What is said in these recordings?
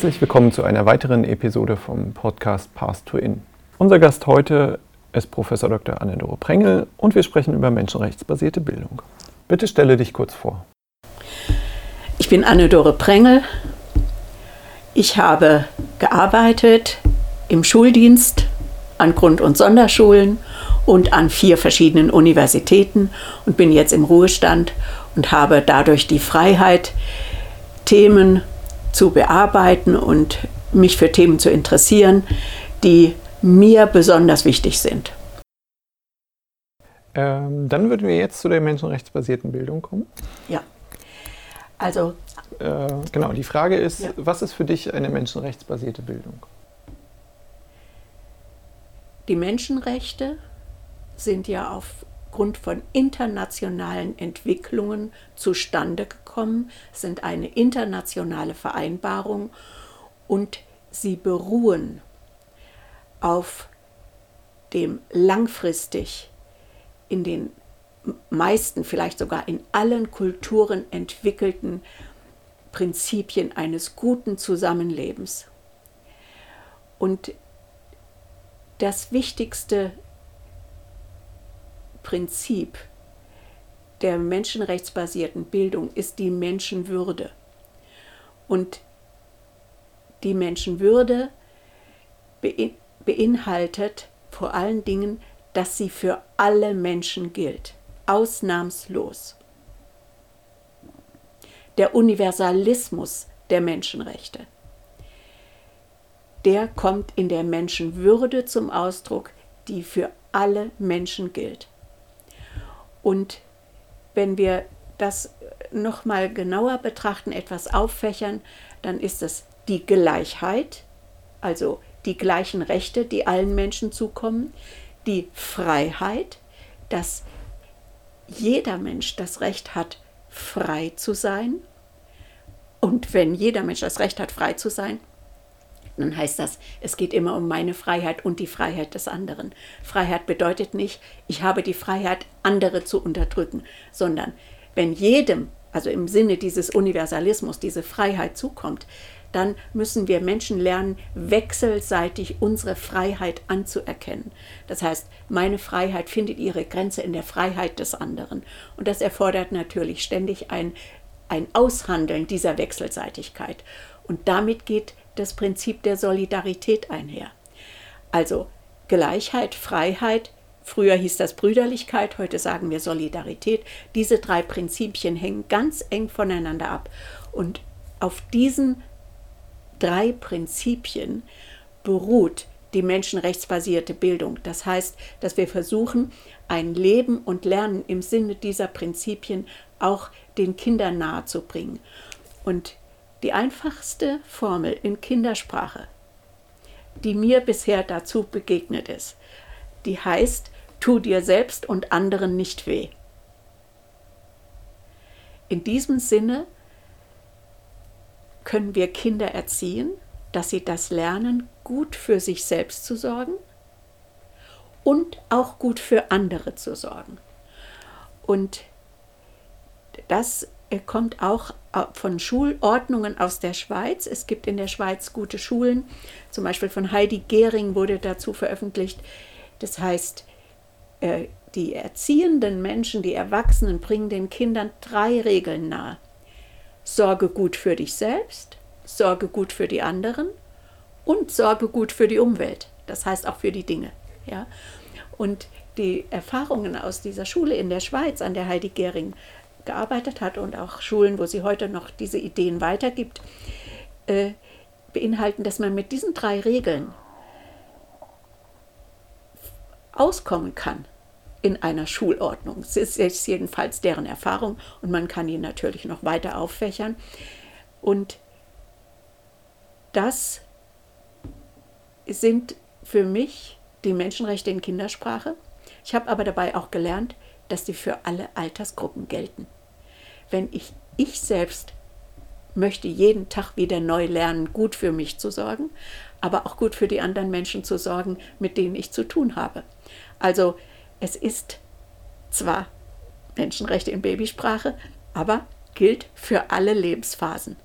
Herzlich willkommen zu einer weiteren Episode vom Podcast Path to In. Unser Gast heute ist Professor Dr. Anne-Dore Prengel und wir sprechen über menschenrechtsbasierte Bildung. Bitte stelle dich kurz vor. Ich bin Anne-Dore Prengel. Ich habe gearbeitet im Schuldienst an Grund- und Sonderschulen und an vier verschiedenen Universitäten und bin jetzt im Ruhestand und habe dadurch die Freiheit, Themen zu bearbeiten und mich für Themen zu interessieren, die mir besonders wichtig sind. Ähm, dann würden wir jetzt zu der menschenrechtsbasierten Bildung kommen. Ja. Also. Äh, genau, die Frage ist, ja. was ist für dich eine menschenrechtsbasierte Bildung? Die Menschenrechte sind ja aufgrund von internationalen Entwicklungen zustande gekommen, sind eine internationale Vereinbarung und sie beruhen auf dem langfristig in den meisten, vielleicht sogar in allen Kulturen entwickelten Prinzipien eines guten Zusammenlebens. Und das wichtigste Prinzip der menschenrechtsbasierten Bildung ist die Menschenwürde. Und die Menschenwürde beinhaltet vor allen Dingen, dass sie für alle Menschen gilt, ausnahmslos. Der Universalismus der Menschenrechte, der kommt in der Menschenwürde zum Ausdruck, die für alle Menschen gilt. Und wenn wir das nochmal genauer betrachten, etwas auffächern, dann ist es die Gleichheit, also die gleichen Rechte, die allen Menschen zukommen, die Freiheit, dass jeder Mensch das Recht hat, frei zu sein. Und wenn jeder Mensch das Recht hat, frei zu sein, dann heißt das, es geht immer um meine Freiheit und die Freiheit des anderen. Freiheit bedeutet nicht, ich habe die Freiheit, andere zu unterdrücken, sondern wenn jedem, also im Sinne dieses Universalismus, diese Freiheit zukommt, dann müssen wir Menschen lernen, wechselseitig unsere Freiheit anzuerkennen. Das heißt, meine Freiheit findet ihre Grenze in der Freiheit des anderen. Und das erfordert natürlich ständig ein, ein Aushandeln dieser Wechselseitigkeit. Und damit geht das Prinzip der Solidarität einher. Also Gleichheit, Freiheit, früher hieß das Brüderlichkeit, heute sagen wir Solidarität. Diese drei Prinzipien hängen ganz eng voneinander ab. Und auf diesen drei Prinzipien beruht die menschenrechtsbasierte Bildung. Das heißt, dass wir versuchen, ein Leben und Lernen im Sinne dieser Prinzipien auch den Kindern nahezubringen. Und die einfachste Formel in Kindersprache, die mir bisher dazu begegnet ist, die heißt, tu dir selbst und anderen nicht weh. In diesem Sinne können wir Kinder erziehen, dass sie das lernen, gut für sich selbst zu sorgen und auch gut für andere zu sorgen. Und das kommt auch von Schulordnungen aus der Schweiz. Es gibt in der Schweiz gute Schulen, zum Beispiel von Heidi Gehring wurde dazu veröffentlicht. Das heißt, äh, die erziehenden Menschen, die Erwachsenen bringen den Kindern drei Regeln nahe. Sorge gut für dich selbst, sorge gut für die anderen und sorge gut für die Umwelt. Das heißt auch für die Dinge. Ja? Und die Erfahrungen aus dieser Schule in der Schweiz, an der Heidi Gehring gearbeitet hat und auch Schulen, wo sie heute noch diese Ideen weitergibt, äh, beinhalten, dass man mit diesen drei Regeln auskommen kann in einer Schulordnung. Es ist jedenfalls deren Erfahrung und man kann ihn natürlich noch weiter auffächern. Und das sind für mich die Menschenrechte in Kindersprache. Ich habe aber dabei auch gelernt, dass die für alle Altersgruppen gelten. Wenn ich ich selbst möchte jeden Tag wieder neu lernen, gut für mich zu sorgen, aber auch gut für die anderen Menschen zu sorgen, mit denen ich zu tun habe. Also es ist zwar Menschenrechte in Babysprache, aber gilt für alle Lebensphasen.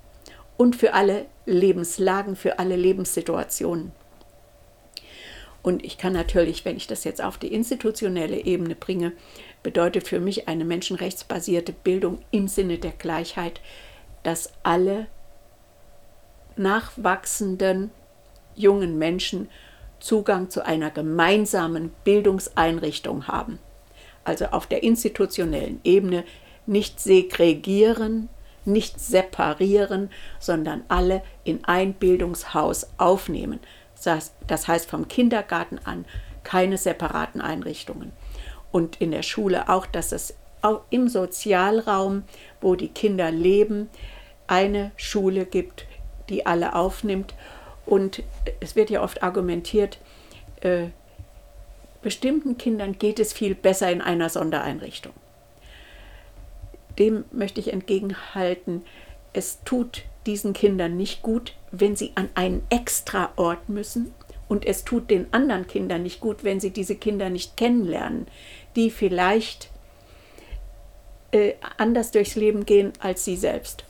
und für alle Lebenslagen, für alle Lebenssituationen. Und ich kann natürlich, wenn ich das jetzt auf die institutionelle Ebene bringe, bedeutet für mich eine menschenrechtsbasierte Bildung im Sinne der Gleichheit, dass alle nachwachsenden jungen Menschen Zugang zu einer gemeinsamen Bildungseinrichtung haben. Also auf der institutionellen Ebene nicht segregieren, nicht separieren, sondern alle in ein Bildungshaus aufnehmen. Das heißt vom Kindergarten an keine separaten Einrichtungen. Und in der Schule auch, dass es auch im Sozialraum, wo die Kinder leben, eine Schule gibt, die alle aufnimmt. Und es wird ja oft argumentiert, äh, bestimmten Kindern geht es viel besser in einer Sondereinrichtung. Dem möchte ich entgegenhalten, es tut diesen Kindern nicht gut, wenn sie an einen extra Ort müssen und es tut den anderen Kindern nicht gut, wenn sie diese Kinder nicht kennenlernen, die vielleicht äh, anders durchs Leben gehen als sie selbst.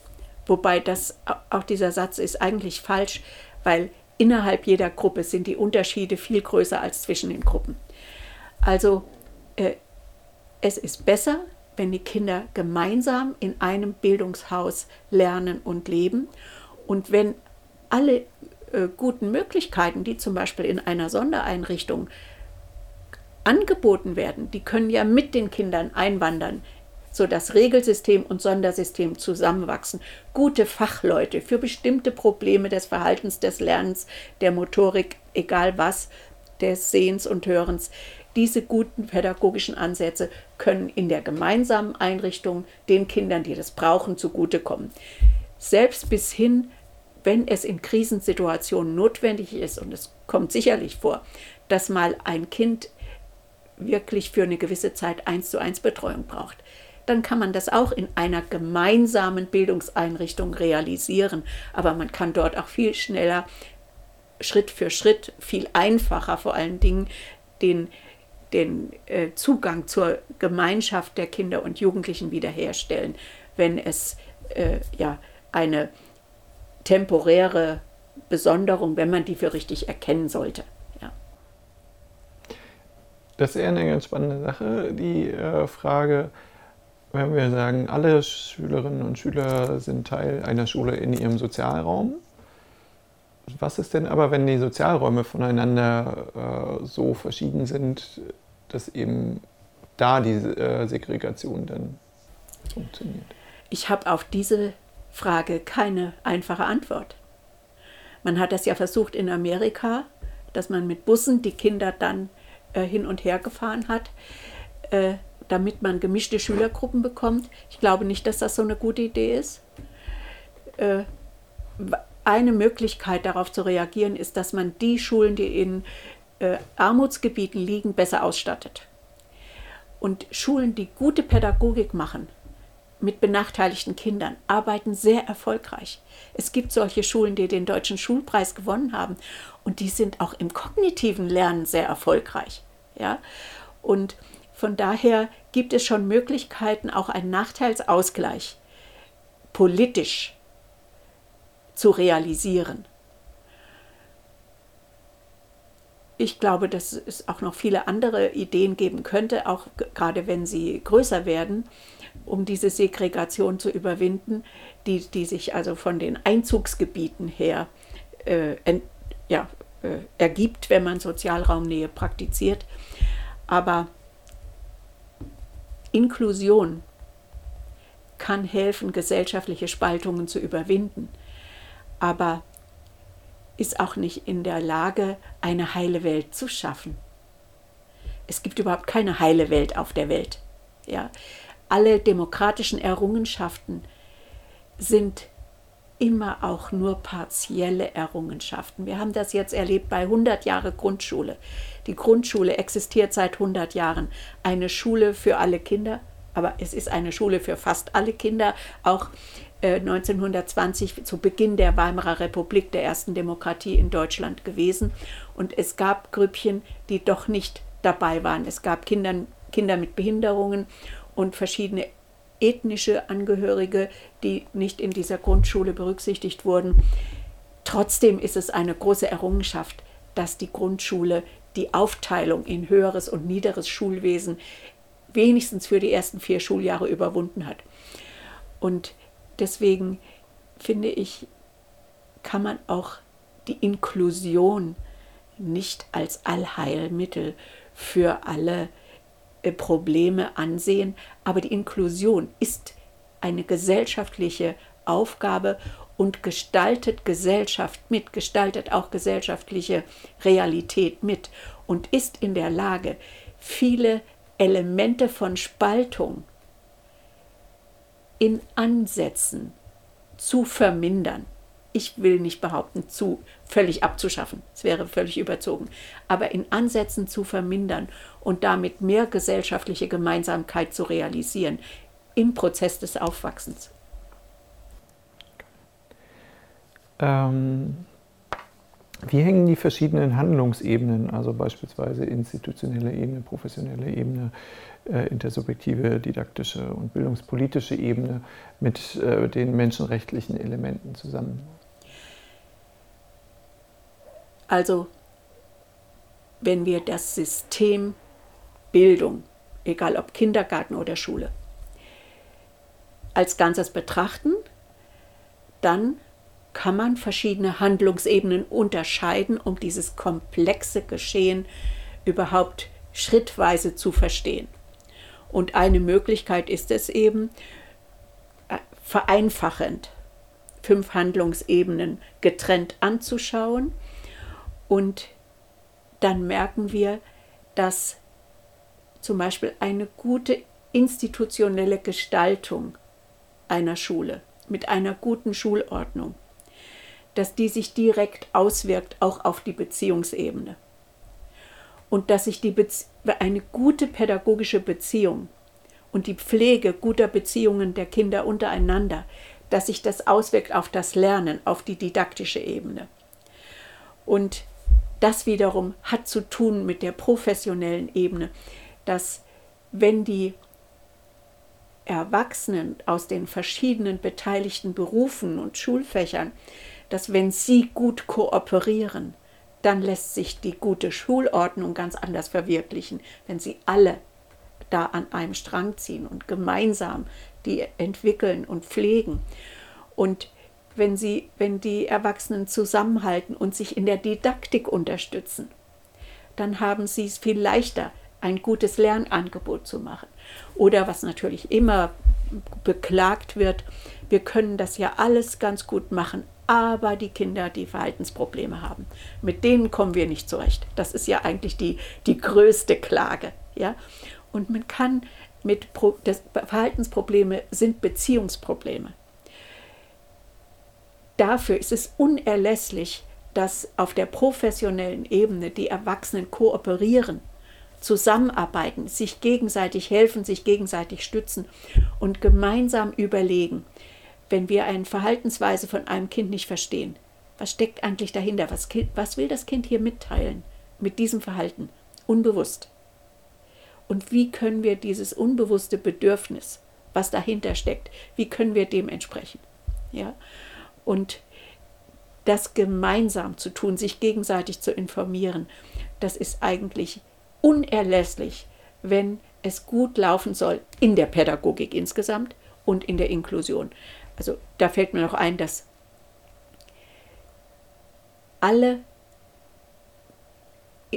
Wobei das auch dieser Satz ist eigentlich falsch, weil innerhalb jeder Gruppe sind die Unterschiede viel größer als zwischen den Gruppen. Also äh, es ist besser, wenn die Kinder gemeinsam in einem Bildungshaus lernen und leben und wenn alle äh, guten Möglichkeiten, die zum Beispiel in einer Sondereinrichtung angeboten werden, die können ja mit den Kindern einwandern sodass Regelsystem und Sondersystem zusammenwachsen. Gute Fachleute für bestimmte Probleme des Verhaltens, des Lernens, der Motorik, egal was, des Sehens und Hörens. Diese guten pädagogischen Ansätze können in der gemeinsamen Einrichtung den Kindern, die das brauchen, zugutekommen. Selbst bis hin, wenn es in Krisensituationen notwendig ist, und es kommt sicherlich vor, dass mal ein Kind wirklich für eine gewisse Zeit eins zu eins Betreuung braucht dann kann man das auch in einer gemeinsamen Bildungseinrichtung realisieren. Aber man kann dort auch viel schneller, Schritt für Schritt, viel einfacher vor allen Dingen den, den äh, Zugang zur Gemeinschaft der Kinder und Jugendlichen wiederherstellen, wenn es äh, ja eine temporäre Besonderung, wenn man die für richtig erkennen sollte. Ja. Das ist eher eine ganz spannende Sache, die äh, Frage, wenn wir sagen, alle Schülerinnen und Schüler sind Teil einer Schule in ihrem Sozialraum, was ist denn aber, wenn die Sozialräume voneinander äh, so verschieden sind, dass eben da die äh, Segregation dann funktioniert? Ich habe auf diese Frage keine einfache Antwort. Man hat das ja versucht in Amerika, dass man mit Bussen die Kinder dann äh, hin und her gefahren hat. Äh, damit man gemischte Schülergruppen bekommt. Ich glaube nicht, dass das so eine gute Idee ist. Äh, eine Möglichkeit darauf zu reagieren ist, dass man die Schulen, die in äh, Armutsgebieten liegen, besser ausstattet. Und Schulen, die gute Pädagogik machen, mit benachteiligten Kindern, arbeiten sehr erfolgreich. Es gibt solche Schulen, die den Deutschen Schulpreis gewonnen haben und die sind auch im kognitiven Lernen sehr erfolgreich. Ja? Und von daher gibt es schon Möglichkeiten, auch einen Nachteilsausgleich politisch zu realisieren. Ich glaube, dass es auch noch viele andere Ideen geben könnte, auch gerade wenn sie größer werden, um diese Segregation zu überwinden, die, die sich also von den Einzugsgebieten her äh, ent, ja, äh, ergibt, wenn man Sozialraumnähe praktiziert. Aber Inklusion kann helfen, gesellschaftliche Spaltungen zu überwinden, aber ist auch nicht in der Lage, eine heile Welt zu schaffen. Es gibt überhaupt keine heile Welt auf der Welt. Ja? Alle demokratischen Errungenschaften sind immer auch nur partielle Errungenschaften. Wir haben das jetzt erlebt bei 100 Jahre Grundschule. Die Grundschule existiert seit 100 Jahren. Eine Schule für alle Kinder, aber es ist eine Schule für fast alle Kinder. Auch äh, 1920 zu Beginn der Weimarer Republik, der ersten Demokratie in Deutschland gewesen. Und es gab Grüppchen, die doch nicht dabei waren. Es gab Kinder, Kinder mit Behinderungen und verschiedene ethnische Angehörige, die nicht in dieser Grundschule berücksichtigt wurden. Trotzdem ist es eine große Errungenschaft, dass die Grundschule die Aufteilung in höheres und niederes Schulwesen wenigstens für die ersten vier Schuljahre überwunden hat. Und deswegen finde ich, kann man auch die Inklusion nicht als Allheilmittel für alle Probleme ansehen, aber die Inklusion ist eine gesellschaftliche Aufgabe und gestaltet Gesellschaft mit, gestaltet auch gesellschaftliche Realität mit und ist in der Lage, viele Elemente von Spaltung in Ansätzen zu vermindern. Ich will nicht behaupten, zu völlig abzuschaffen. Es wäre völlig überzogen. Aber in Ansätzen zu vermindern und damit mehr gesellschaftliche Gemeinsamkeit zu realisieren im Prozess des Aufwachsens. Ähm, wie hängen die verschiedenen Handlungsebenen, also beispielsweise institutionelle Ebene, professionelle Ebene, äh, intersubjektive, didaktische und bildungspolitische Ebene mit äh, den menschenrechtlichen Elementen zusammen? Also, wenn wir das System Bildung, egal ob Kindergarten oder Schule, als Ganzes betrachten, dann kann man verschiedene Handlungsebenen unterscheiden, um dieses komplexe Geschehen überhaupt schrittweise zu verstehen. Und eine Möglichkeit ist es eben, äh, vereinfachend fünf Handlungsebenen getrennt anzuschauen. Und dann merken wir, dass zum Beispiel eine gute institutionelle Gestaltung einer Schule mit einer guten Schulordnung dass die sich direkt auswirkt auch auf die Beziehungsebene. Und dass sich die Bezie eine gute pädagogische Beziehung und die Pflege guter Beziehungen der Kinder untereinander, dass sich das auswirkt auf das Lernen, auf die didaktische Ebene. Und das wiederum hat zu tun mit der professionellen Ebene, dass wenn die Erwachsenen aus den verschiedenen beteiligten Berufen und Schulfächern dass wenn sie gut kooperieren, dann lässt sich die gute Schulordnung ganz anders verwirklichen, wenn sie alle da an einem Strang ziehen und gemeinsam die entwickeln und pflegen. Und wenn, sie, wenn die Erwachsenen zusammenhalten und sich in der Didaktik unterstützen, dann haben sie es viel leichter, ein gutes Lernangebot zu machen. Oder was natürlich immer beklagt wird, wir können das ja alles ganz gut machen, aber die Kinder, die Verhaltensprobleme haben, mit denen kommen wir nicht zurecht. Das ist ja eigentlich die, die größte Klage. Ja? Und man kann mit Pro das Verhaltensprobleme sind Beziehungsprobleme. Dafür ist es unerlässlich, dass auf der professionellen Ebene die Erwachsenen kooperieren, zusammenarbeiten, sich gegenseitig helfen, sich gegenseitig stützen und gemeinsam überlegen, wenn wir eine Verhaltensweise von einem Kind nicht verstehen. Was steckt eigentlich dahinter? Was, was will das Kind hier mitteilen mit diesem Verhalten? Unbewusst. Und wie können wir dieses unbewusste Bedürfnis, was dahinter steckt, wie können wir dem entsprechen? Ja? Und das gemeinsam zu tun, sich gegenseitig zu informieren, das ist eigentlich unerlässlich, wenn es gut laufen soll in der Pädagogik insgesamt und in der Inklusion. Also da fällt mir noch ein, dass alle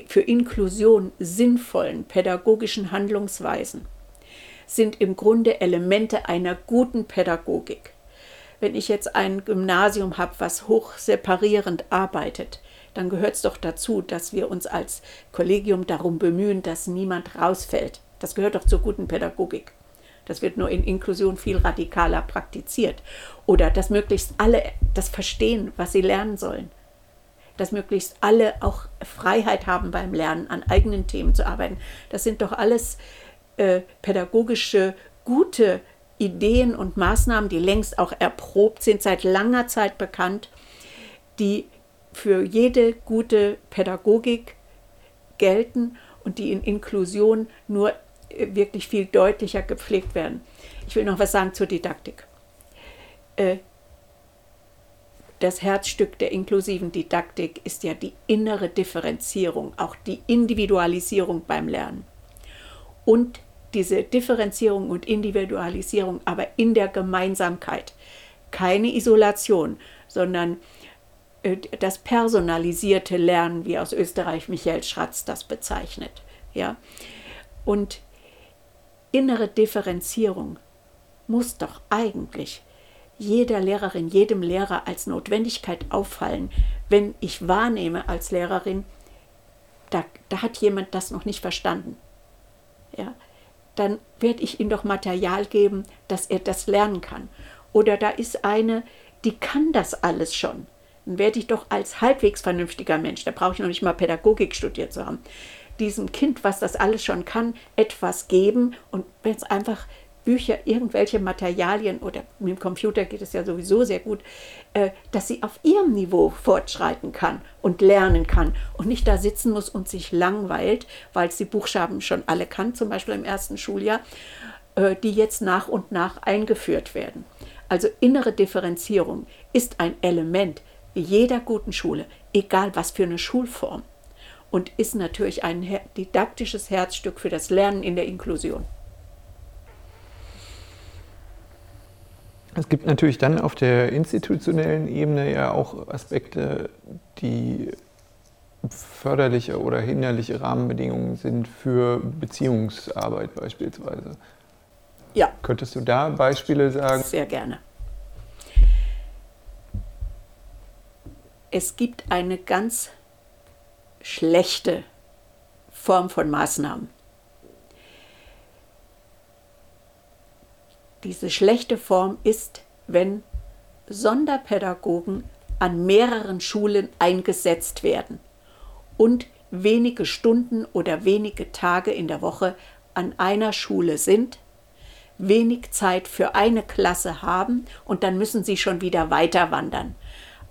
für Inklusion sinnvollen pädagogischen Handlungsweisen sind im Grunde Elemente einer guten Pädagogik. Wenn ich jetzt ein Gymnasium habe, was hoch separierend arbeitet, dann gehört es doch dazu, dass wir uns als Kollegium darum bemühen, dass niemand rausfällt. Das gehört doch zur guten Pädagogik. Das wird nur in Inklusion viel radikaler praktiziert. Oder dass möglichst alle das verstehen, was sie lernen sollen. Dass möglichst alle auch Freiheit haben beim Lernen, an eigenen Themen zu arbeiten. Das sind doch alles äh, pädagogische, gute Ideen und Maßnahmen, die längst auch erprobt sind, seit langer Zeit bekannt, die für jede gute Pädagogik gelten und die in Inklusion nur äh, wirklich viel deutlicher gepflegt werden. Ich will noch was sagen zur Didaktik. Äh, das Herzstück der inklusiven Didaktik ist ja die innere Differenzierung, auch die Individualisierung beim Lernen. Und diese Differenzierung und Individualisierung aber in der Gemeinsamkeit. Keine Isolation, sondern äh, das personalisierte Lernen, wie aus Österreich Michael Schratz das bezeichnet. Ja? Und innere Differenzierung muss doch eigentlich jeder Lehrerin, jedem Lehrer als Notwendigkeit auffallen, wenn ich wahrnehme als Lehrerin, da, da hat jemand das noch nicht verstanden. Ja, dann werde ich ihm doch Material geben, dass er das lernen kann. Oder da ist eine, die kann das alles schon. Dann werde ich doch als halbwegs vernünftiger Mensch, da brauche ich noch nicht mal Pädagogik studiert zu haben, diesem Kind, was das alles schon kann, etwas geben. Und wenn es einfach Bücher, irgendwelche Materialien oder mit dem Computer geht es ja sowieso sehr gut, äh, dass sie auf ihrem Niveau fortschreiten kann und lernen kann und nicht da sitzen muss und sich langweilt, weil es die Buchstaben schon alle kann, zum Beispiel im ersten Schuljahr, äh, die jetzt nach und nach eingeführt werden. Also innere Differenzierung ist ein Element jeder guten Schule, egal was für eine Schulform, und ist natürlich ein didaktisches Herzstück für das Lernen in der Inklusion. Es gibt natürlich dann auf der institutionellen Ebene ja auch Aspekte, die förderliche oder hinderliche Rahmenbedingungen sind für Beziehungsarbeit beispielsweise. Ja. Könntest du da Beispiele sagen? Sehr gerne. Es gibt eine ganz schlechte Form von Maßnahmen. Diese schlechte Form ist, wenn Sonderpädagogen an mehreren Schulen eingesetzt werden und wenige Stunden oder wenige Tage in der Woche an einer Schule sind, wenig Zeit für eine Klasse haben und dann müssen sie schon wieder weiter wandern.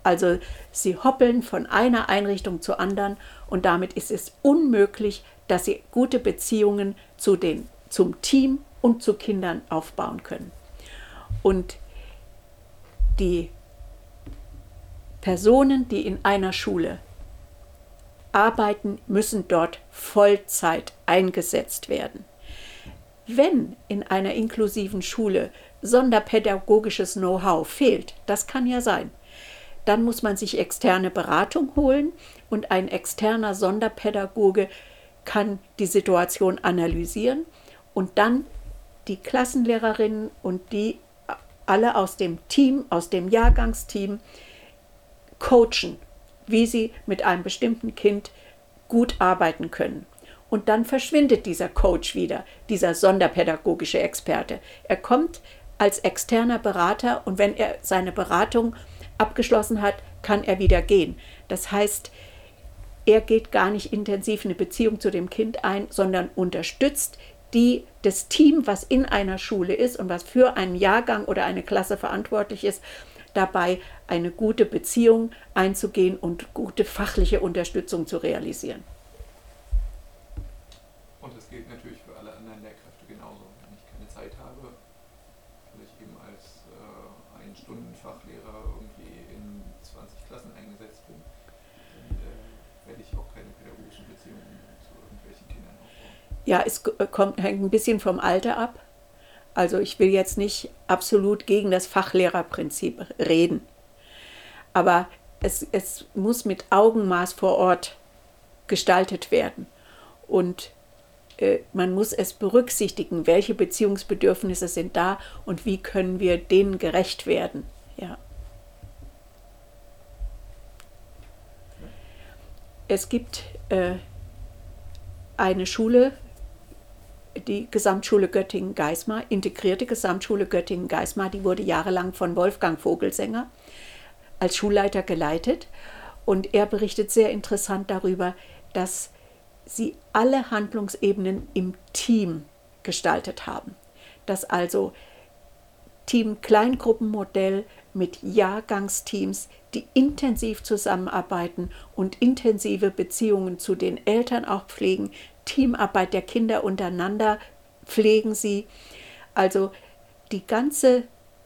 Also sie hoppeln von einer Einrichtung zur anderen und damit ist es unmöglich, dass sie gute Beziehungen zu den, zum Team und zu Kindern aufbauen können. Und die Personen, die in einer Schule arbeiten, müssen dort Vollzeit eingesetzt werden. Wenn in einer inklusiven Schule sonderpädagogisches Know-how fehlt, das kann ja sein, dann muss man sich externe Beratung holen und ein externer Sonderpädagoge kann die Situation analysieren und dann die Klassenlehrerinnen und die alle aus dem Team, aus dem Jahrgangsteam coachen, wie sie mit einem bestimmten Kind gut arbeiten können. Und dann verschwindet dieser Coach wieder, dieser sonderpädagogische Experte. Er kommt als externer Berater und wenn er seine Beratung abgeschlossen hat, kann er wieder gehen. Das heißt, er geht gar nicht intensiv eine Beziehung zu dem Kind ein, sondern unterstützt die das Team, was in einer Schule ist und was für einen Jahrgang oder eine Klasse verantwortlich ist, dabei eine gute Beziehung einzugehen und gute fachliche Unterstützung zu realisieren. Ja, es äh, kommt, hängt ein bisschen vom Alter ab. Also ich will jetzt nicht absolut gegen das Fachlehrerprinzip reden. Aber es, es muss mit Augenmaß vor Ort gestaltet werden. Und äh, man muss es berücksichtigen, welche Beziehungsbedürfnisse sind da und wie können wir denen gerecht werden. Ja. Es gibt äh, eine Schule, die Gesamtschule Göttingen-Geismar, integrierte Gesamtschule Göttingen-Geismar, die wurde jahrelang von Wolfgang Vogelsänger als Schulleiter geleitet. Und er berichtet sehr interessant darüber, dass sie alle Handlungsebenen im Team gestaltet haben. Dass also Team-Kleingruppenmodell mit Jahrgangsteams, die intensiv zusammenarbeiten und intensive Beziehungen zu den Eltern auch pflegen, Teamarbeit der Kinder untereinander pflegen sie. Also die ganze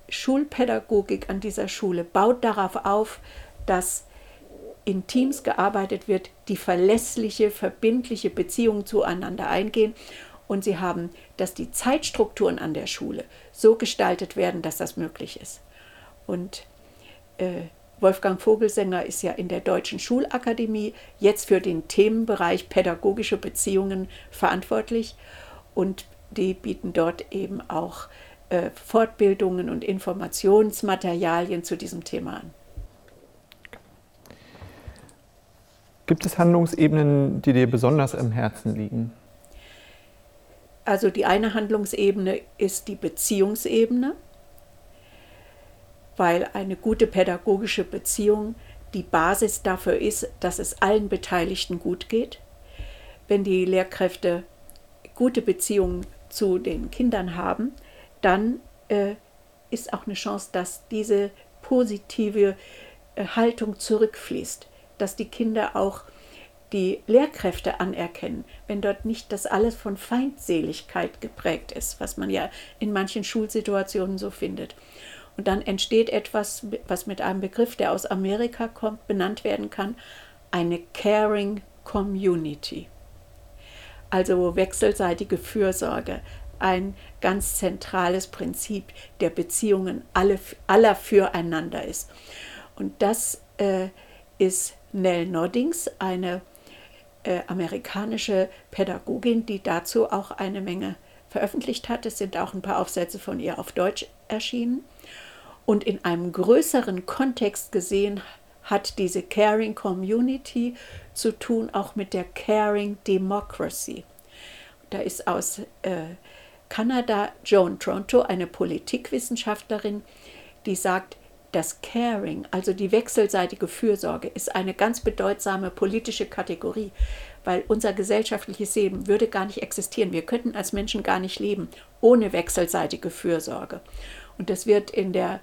Schulpädagogik an dieser Schule baut darauf auf, dass in Teams gearbeitet wird, die verlässliche, verbindliche Beziehungen zueinander eingehen. Und sie haben, dass die Zeitstrukturen an der Schule so gestaltet werden, dass das möglich ist. Und äh, Wolfgang Vogelsänger ist ja in der Deutschen Schulakademie jetzt für den Themenbereich pädagogische Beziehungen verantwortlich. Und die bieten dort eben auch äh, Fortbildungen und Informationsmaterialien zu diesem Thema an. Gibt es Handlungsebenen, die dir besonders am Herzen liegen? Also die eine Handlungsebene ist die Beziehungsebene, weil eine gute pädagogische Beziehung die Basis dafür ist, dass es allen Beteiligten gut geht. Wenn die Lehrkräfte gute Beziehungen zu den Kindern haben, dann äh, ist auch eine Chance, dass diese positive äh, Haltung zurückfließt dass die Kinder auch die Lehrkräfte anerkennen, wenn dort nicht das alles von Feindseligkeit geprägt ist, was man ja in manchen Schulsituationen so findet. Und dann entsteht etwas, was mit einem Begriff, der aus Amerika kommt, benannt werden kann, eine Caring Community. Also wechselseitige Fürsorge, ein ganz zentrales Prinzip der Beziehungen alle, aller füreinander ist. Und das äh, ist Nell Noddings, eine äh, amerikanische Pädagogin, die dazu auch eine Menge veröffentlicht hat. Es sind auch ein paar Aufsätze von ihr auf Deutsch erschienen. Und in einem größeren Kontext gesehen hat diese Caring Community zu tun auch mit der Caring Democracy. Da ist aus äh, Kanada Joan Tronto, eine Politikwissenschaftlerin, die sagt, das Caring, also die wechselseitige Fürsorge, ist eine ganz bedeutsame politische Kategorie, weil unser gesellschaftliches Leben würde gar nicht existieren. Wir könnten als Menschen gar nicht leben ohne wechselseitige Fürsorge. Und das wird in der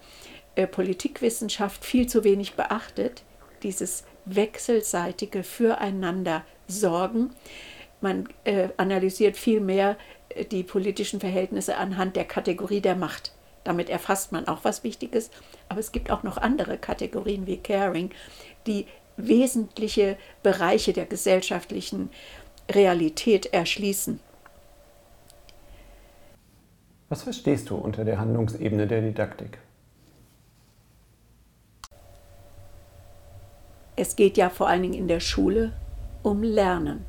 äh, Politikwissenschaft viel zu wenig beachtet, dieses wechselseitige Füreinander sorgen. Man äh, analysiert viel mehr äh, die politischen Verhältnisse anhand der Kategorie der Macht. Damit erfasst man auch was Wichtiges. Aber es gibt auch noch andere Kategorien wie Caring, die wesentliche Bereiche der gesellschaftlichen Realität erschließen. Was verstehst du unter der Handlungsebene der Didaktik? Es geht ja vor allen Dingen in der Schule um Lernen.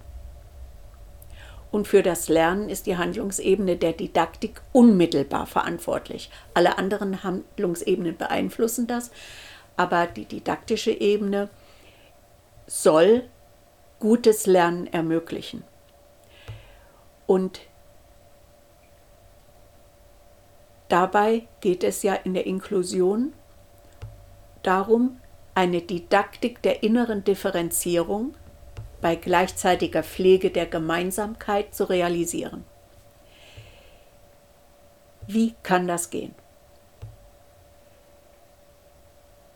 Und für das Lernen ist die Handlungsebene der Didaktik unmittelbar verantwortlich. Alle anderen Handlungsebenen beeinflussen das, aber die didaktische Ebene soll gutes Lernen ermöglichen. Und dabei geht es ja in der Inklusion darum, eine Didaktik der inneren Differenzierung bei gleichzeitiger Pflege der Gemeinsamkeit zu realisieren. Wie kann das gehen?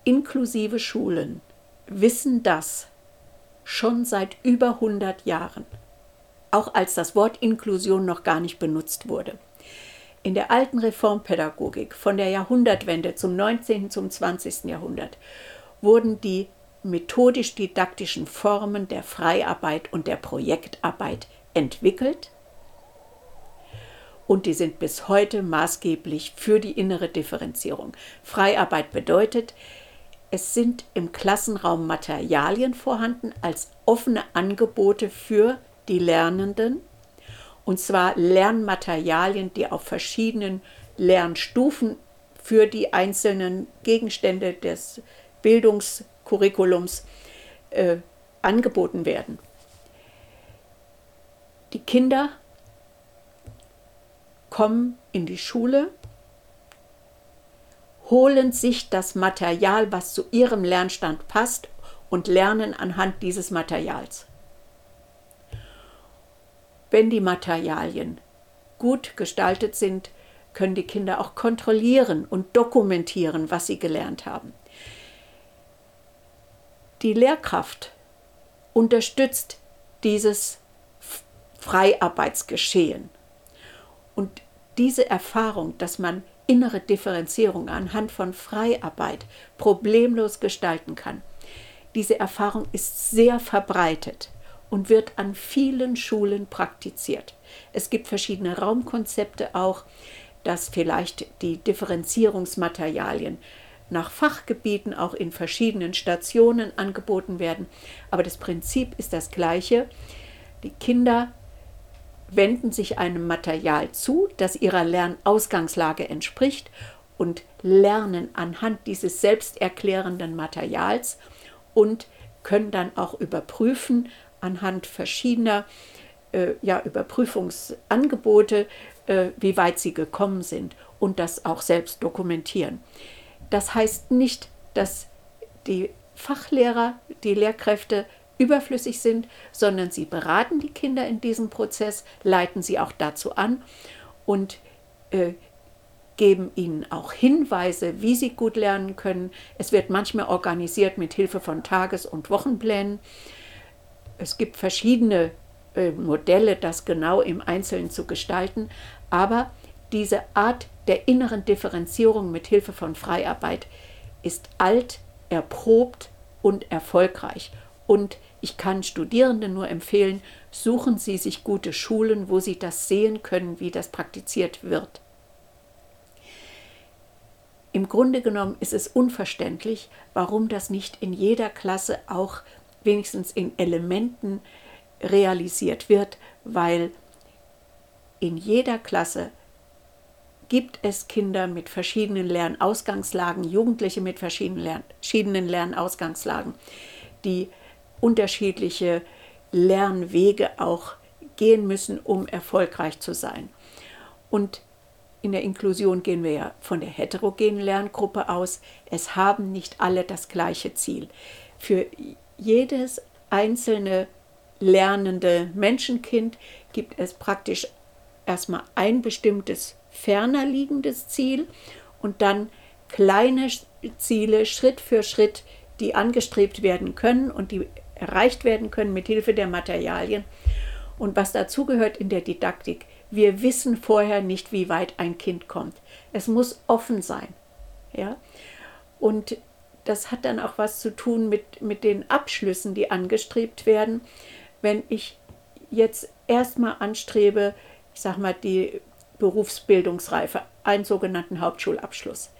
Inklusive Schulen wissen das schon seit über 100 Jahren, auch als das Wort Inklusion noch gar nicht benutzt wurde. In der alten Reformpädagogik von der Jahrhundertwende zum 19. zum 20. Jahrhundert wurden die methodisch-didaktischen Formen der Freiarbeit und der Projektarbeit entwickelt und die sind bis heute maßgeblich für die innere Differenzierung. Freiarbeit bedeutet, es sind im Klassenraum Materialien vorhanden als offene Angebote für die Lernenden, und zwar Lernmaterialien, die auf verschiedenen Lernstufen für die einzelnen Gegenstände des Bildungs- Curriculums äh, angeboten werden. Die Kinder kommen in die Schule, holen sich das Material, was zu ihrem Lernstand passt, und lernen anhand dieses Materials. Wenn die Materialien gut gestaltet sind, können die Kinder auch kontrollieren und dokumentieren, was sie gelernt haben. Die Lehrkraft unterstützt dieses Freiarbeitsgeschehen. Und diese Erfahrung, dass man innere Differenzierung anhand von Freiarbeit problemlos gestalten kann, diese Erfahrung ist sehr verbreitet und wird an vielen Schulen praktiziert. Es gibt verschiedene Raumkonzepte auch, dass vielleicht die Differenzierungsmaterialien nach Fachgebieten auch in verschiedenen Stationen angeboten werden. Aber das Prinzip ist das gleiche. Die Kinder wenden sich einem Material zu, das ihrer Lernausgangslage entspricht und lernen anhand dieses selbsterklärenden Materials und können dann auch überprüfen anhand verschiedener äh, ja, Überprüfungsangebote, äh, wie weit sie gekommen sind und das auch selbst dokumentieren. Das heißt nicht, dass die Fachlehrer, die Lehrkräfte überflüssig sind, sondern sie beraten die Kinder in diesem Prozess, leiten sie auch dazu an und äh, geben ihnen auch Hinweise, wie sie gut lernen können. Es wird manchmal organisiert mit Hilfe von Tages- und Wochenplänen. Es gibt verschiedene äh, Modelle, das genau im Einzelnen zu gestalten, aber diese Art der inneren Differenzierung mit Hilfe von Freiarbeit ist alt, erprobt und erfolgreich. Und ich kann Studierenden nur empfehlen, suchen Sie sich gute Schulen, wo Sie das sehen können, wie das praktiziert wird. Im Grunde genommen ist es unverständlich, warum das nicht in jeder Klasse auch wenigstens in Elementen realisiert wird, weil in jeder Klasse gibt es Kinder mit verschiedenen Lernausgangslagen, Jugendliche mit verschiedenen Lernausgangslagen, die unterschiedliche Lernwege auch gehen müssen, um erfolgreich zu sein. Und in der Inklusion gehen wir ja von der heterogenen Lerngruppe aus. Es haben nicht alle das gleiche Ziel. Für jedes einzelne lernende Menschenkind gibt es praktisch erstmal ein bestimmtes ferner liegendes Ziel und dann kleine Ziele Schritt für Schritt, die angestrebt werden können und die erreicht werden können mit Hilfe der Materialien. Und was dazugehört in der Didaktik, wir wissen vorher nicht, wie weit ein Kind kommt. Es muss offen sein. Ja? Und das hat dann auch was zu tun mit, mit den Abschlüssen, die angestrebt werden. Wenn ich jetzt erstmal anstrebe, ich sag mal, die Berufsbildungsreife, einen sogenannten Hauptschulabschluss.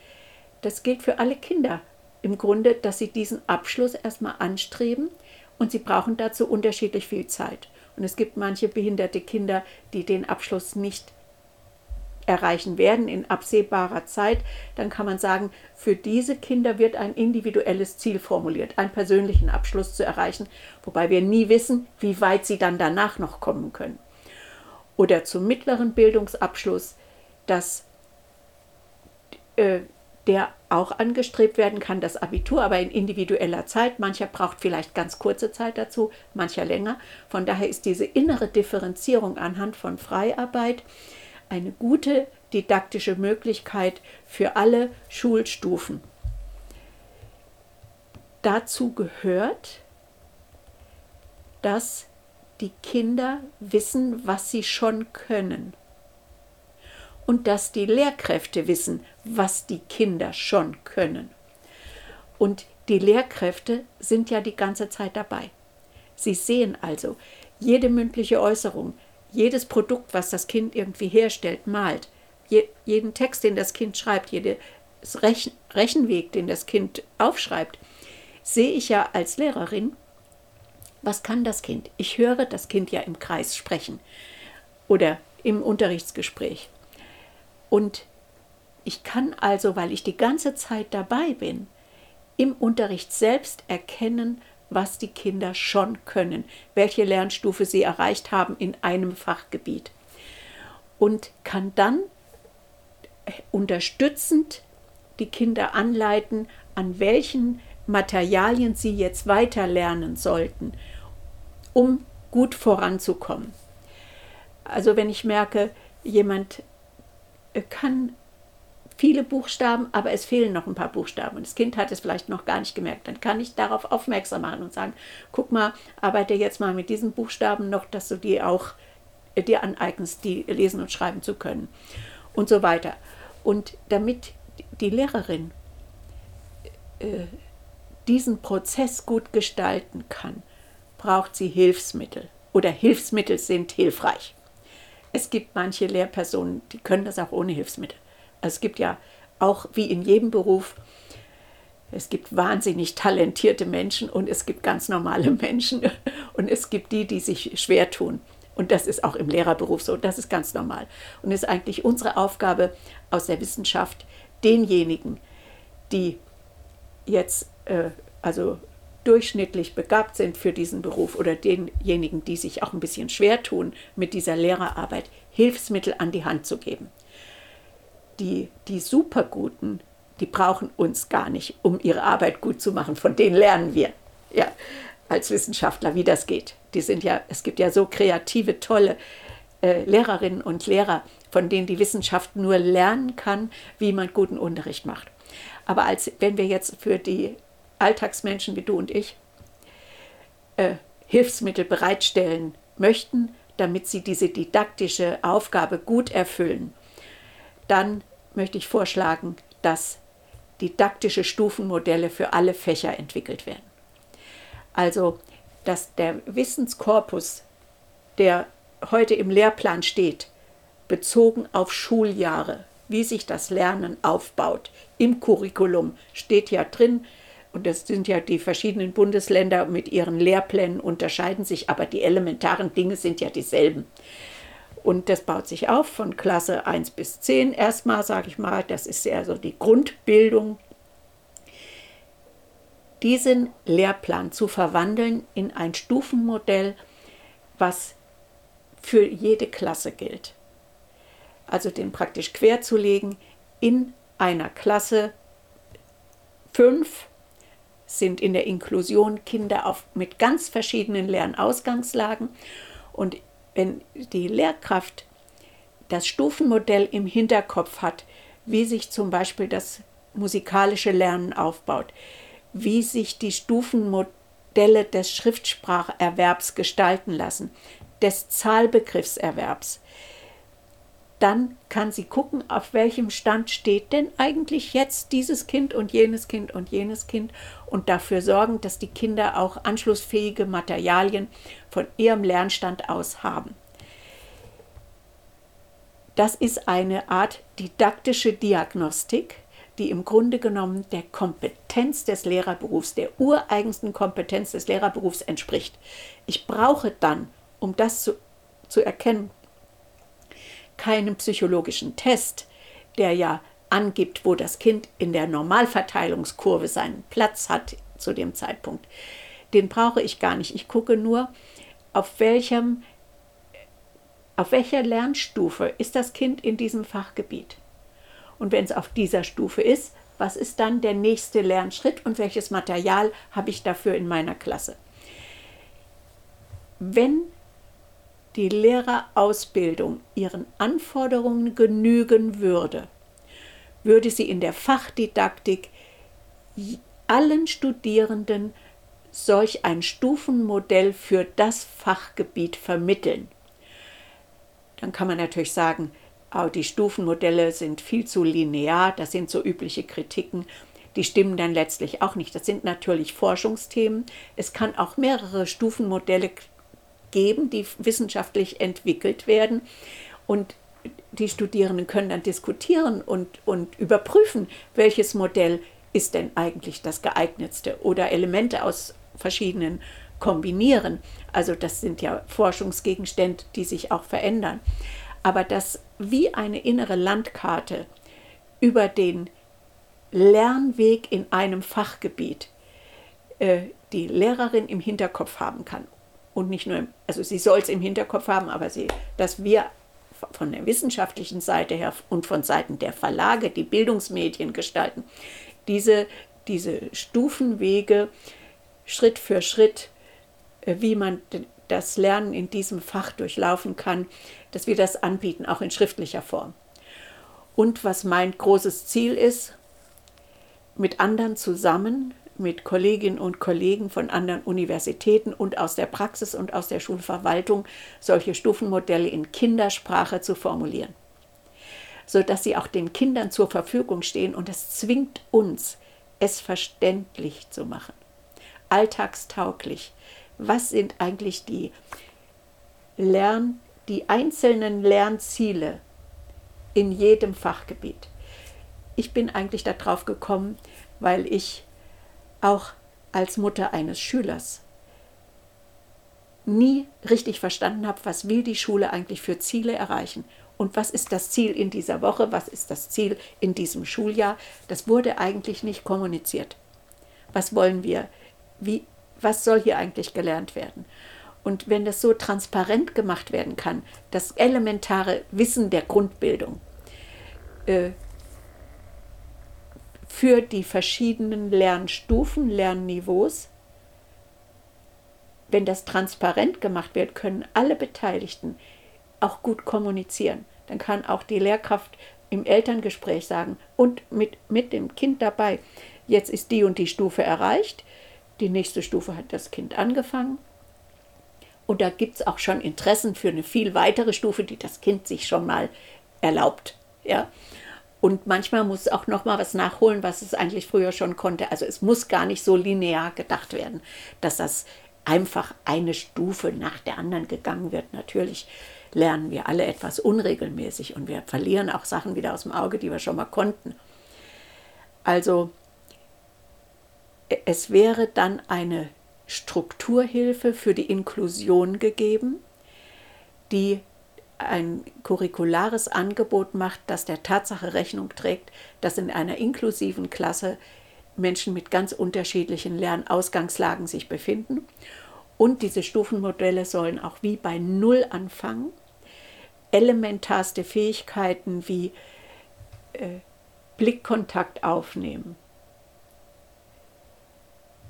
Das gilt für alle Kinder im Grunde, dass sie diesen Abschluss erstmal anstreben und sie brauchen dazu unterschiedlich viel Zeit. Und es gibt manche behinderte Kinder, die den Abschluss nicht erreichen werden in absehbarer Zeit, dann kann man sagen, für diese Kinder wird ein individuelles Ziel formuliert, einen persönlichen Abschluss zu erreichen, wobei wir nie wissen, wie weit sie dann danach noch kommen können oder zum mittleren Bildungsabschluss, dass äh, der auch angestrebt werden kann, das Abitur, aber in individueller Zeit. Mancher braucht vielleicht ganz kurze Zeit dazu, mancher länger. Von daher ist diese innere Differenzierung anhand von Freiarbeit eine gute didaktische Möglichkeit für alle Schulstufen. Dazu gehört, dass die Kinder wissen, was sie schon können. Und dass die Lehrkräfte wissen, was die Kinder schon können. Und die Lehrkräfte sind ja die ganze Zeit dabei. Sie sehen also jede mündliche Äußerung, jedes Produkt, was das Kind irgendwie herstellt, malt, je, jeden Text, den das Kind schreibt, jeden Rechen, Rechenweg, den das Kind aufschreibt, sehe ich ja als Lehrerin was kann das Kind? Ich höre das Kind ja im Kreis sprechen oder im Unterrichtsgespräch. Und ich kann also, weil ich die ganze Zeit dabei bin, im Unterricht selbst erkennen, was die Kinder schon können, welche Lernstufe sie erreicht haben in einem Fachgebiet. Und kann dann unterstützend die Kinder anleiten, an welchen Materialien sie jetzt weiter lernen sollten um gut voranzukommen. Also wenn ich merke, jemand äh, kann viele Buchstaben, aber es fehlen noch ein paar Buchstaben und das Kind hat es vielleicht noch gar nicht gemerkt, dann kann ich darauf aufmerksam machen und sagen, guck mal, arbeite jetzt mal mit diesen Buchstaben noch, dass du die auch dir aneignest, die lesen und schreiben zu können und so weiter. Und damit die Lehrerin äh, diesen Prozess gut gestalten kann, braucht sie Hilfsmittel oder Hilfsmittel sind hilfreich. Es gibt manche Lehrpersonen, die können das auch ohne Hilfsmittel. Es gibt ja auch wie in jedem Beruf, es gibt wahnsinnig talentierte Menschen und es gibt ganz normale Menschen und es gibt die, die sich schwer tun. Und das ist auch im Lehrerberuf so, das ist ganz normal. Und es ist eigentlich unsere Aufgabe aus der Wissenschaft, denjenigen, die jetzt äh, also durchschnittlich begabt sind für diesen Beruf oder denjenigen, die sich auch ein bisschen schwer tun mit dieser Lehrerarbeit, Hilfsmittel an die Hand zu geben. Die, die Superguten, die brauchen uns gar nicht, um ihre Arbeit gut zu machen. Von denen lernen wir ja, als Wissenschaftler, wie das geht. Die sind ja, es gibt ja so kreative, tolle äh, Lehrerinnen und Lehrer, von denen die Wissenschaft nur lernen kann, wie man guten Unterricht macht. Aber als wenn wir jetzt für die Alltagsmenschen wie du und ich äh, Hilfsmittel bereitstellen möchten, damit sie diese didaktische Aufgabe gut erfüllen, dann möchte ich vorschlagen, dass didaktische Stufenmodelle für alle Fächer entwickelt werden. Also, dass der Wissenskorpus, der heute im Lehrplan steht, bezogen auf Schuljahre, wie sich das Lernen aufbaut, im Curriculum steht ja drin, und das sind ja die verschiedenen Bundesländer mit ihren Lehrplänen unterscheiden sich, aber die elementaren Dinge sind ja dieselben. Und das baut sich auf von Klasse 1 bis 10 erstmal, sage ich mal. Das ist ja so die Grundbildung. Diesen Lehrplan zu verwandeln in ein Stufenmodell, was für jede Klasse gilt. Also den praktisch querzulegen in einer Klasse 5 sind in der Inklusion Kinder auf, mit ganz verschiedenen Lernausgangslagen. Und wenn die Lehrkraft das Stufenmodell im Hinterkopf hat, wie sich zum Beispiel das musikalische Lernen aufbaut, wie sich die Stufenmodelle des Schriftspracherwerbs gestalten lassen, des Zahlbegriffserwerbs, dann kann sie gucken, auf welchem Stand steht denn eigentlich jetzt dieses Kind und jenes Kind und jenes Kind und dafür sorgen, dass die Kinder auch anschlussfähige Materialien von ihrem Lernstand aus haben. Das ist eine Art didaktische Diagnostik, die im Grunde genommen der Kompetenz des Lehrerberufs, der ureigensten Kompetenz des Lehrerberufs entspricht. Ich brauche dann, um das zu, zu erkennen, keinen psychologischen Test, der ja angibt, wo das Kind in der Normalverteilungskurve seinen Platz hat zu dem Zeitpunkt. Den brauche ich gar nicht. Ich gucke nur, auf welchem auf welcher Lernstufe ist das Kind in diesem Fachgebiet? Und wenn es auf dieser Stufe ist, was ist dann der nächste Lernschritt und welches Material habe ich dafür in meiner Klasse? Wenn die Lehrerausbildung ihren Anforderungen genügen würde, würde sie in der Fachdidaktik allen Studierenden solch ein Stufenmodell für das Fachgebiet vermitteln. Dann kann man natürlich sagen, oh, die Stufenmodelle sind viel zu linear, das sind so übliche Kritiken, die stimmen dann letztlich auch nicht. Das sind natürlich Forschungsthemen. Es kann auch mehrere Stufenmodelle geben, die wissenschaftlich entwickelt werden. Und die Studierenden können dann diskutieren und, und überprüfen, welches Modell ist denn eigentlich das geeignetste oder Elemente aus verschiedenen kombinieren. Also das sind ja Forschungsgegenstände, die sich auch verändern. Aber das wie eine innere Landkarte über den Lernweg in einem Fachgebiet äh, die Lehrerin im Hinterkopf haben kann und nicht nur, also sie soll es im Hinterkopf haben, aber sie, dass wir von der wissenschaftlichen Seite her und von Seiten der Verlage die Bildungsmedien gestalten, diese, diese Stufenwege Schritt für Schritt, äh, wie man das Lernen in diesem Fach durchlaufen kann, dass wir das anbieten, auch in schriftlicher Form. Und was mein großes Ziel ist, mit anderen zusammen mit Kolleginnen und Kollegen von anderen Universitäten und aus der Praxis und aus der Schulverwaltung solche Stufenmodelle in Kindersprache zu formulieren, sodass sie auch den Kindern zur Verfügung stehen und es zwingt uns, es verständlich zu machen, alltagstauglich. Was sind eigentlich die Lern, die einzelnen Lernziele in jedem Fachgebiet? Ich bin eigentlich darauf gekommen, weil ich auch als Mutter eines Schülers nie richtig verstanden habe, was will die Schule eigentlich für Ziele erreichen und was ist das Ziel in dieser Woche, was ist das Ziel in diesem Schuljahr. Das wurde eigentlich nicht kommuniziert. Was wollen wir? Wie, was soll hier eigentlich gelernt werden? Und wenn das so transparent gemacht werden kann, das elementare Wissen der Grundbildung, äh, für die verschiedenen Lernstufen, Lernniveaus. Wenn das transparent gemacht wird, können alle Beteiligten auch gut kommunizieren. Dann kann auch die Lehrkraft im Elterngespräch sagen und mit, mit dem Kind dabei, jetzt ist die und die Stufe erreicht, die nächste Stufe hat das Kind angefangen. Und da gibt es auch schon Interessen für eine viel weitere Stufe, die das Kind sich schon mal erlaubt. Ja? Und manchmal muss es auch noch mal was nachholen, was es eigentlich früher schon konnte. Also es muss gar nicht so linear gedacht werden, dass das einfach eine Stufe nach der anderen gegangen wird. Natürlich lernen wir alle etwas unregelmäßig und wir verlieren auch Sachen wieder aus dem Auge, die wir schon mal konnten. Also es wäre dann eine Strukturhilfe für die Inklusion gegeben, die ein curriculares Angebot macht, das der Tatsache Rechnung trägt, dass in einer inklusiven Klasse Menschen mit ganz unterschiedlichen Lernausgangslagen sich befinden. Und diese Stufenmodelle sollen auch wie bei Null anfangen. Elementarste Fähigkeiten wie äh, Blickkontakt aufnehmen,